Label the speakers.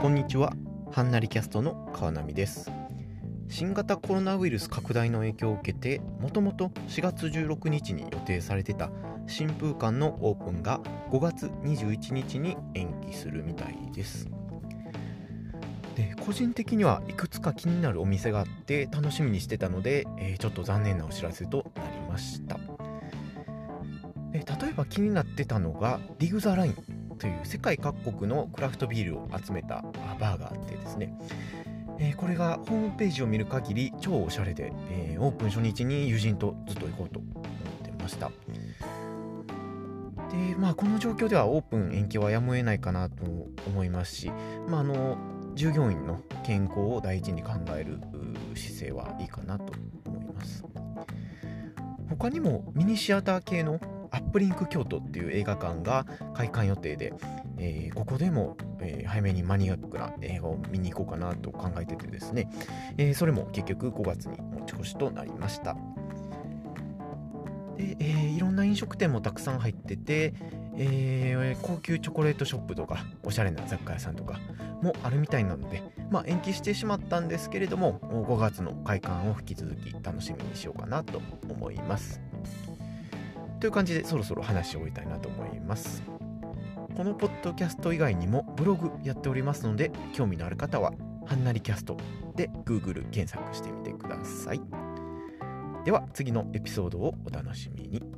Speaker 1: こんにちは。はんなりキャストの川波です。新型コロナウイルス拡大の影響を受けてもともと4月16日に予定されてた新風館のオープンが5月21日に延期するみたいです。で個人的にはいくつか気になるお店があって楽しみにしてたので、えーちょっと残念なお知らせとなりました。で例えば気になってたのがディグ・ザ・ライン。という世界各国のクラフトビールを集めたバーがあってですね、えーこれがホームページを見る限り超おしゃれで、えーオープン初日に友人とずっと行こうと思ってました。でまあこの状況ではオープン延期はやむを得ないかなと思いますし、まあ、あの従業員の健康を大事に考える姿勢はいいかなと思います。他にもミニシアター系のアップリンク京都っていう映画館が開館予定で、えーここでも、えー早めにマニアックな映画を見に行こうかなと考えててですね、えーそれも結局5月に持ち越しとなりました。で、えーいろんな飲食店もたくさん入ってて、えー高級チョコレートショップとかおしゃれな雑貨屋さんとかもあるみたいなので、まあ、延期してしまったんですけれども5月の開館を引き続き楽しみにしようかなと思います。という感じでそろそろ話を終えたいなと思います。このポッドキャスト以外にもブログやっておりますので興味のある方ははんなりキャストで Google 検索してみてください。では次のエピソードをお楽しみに。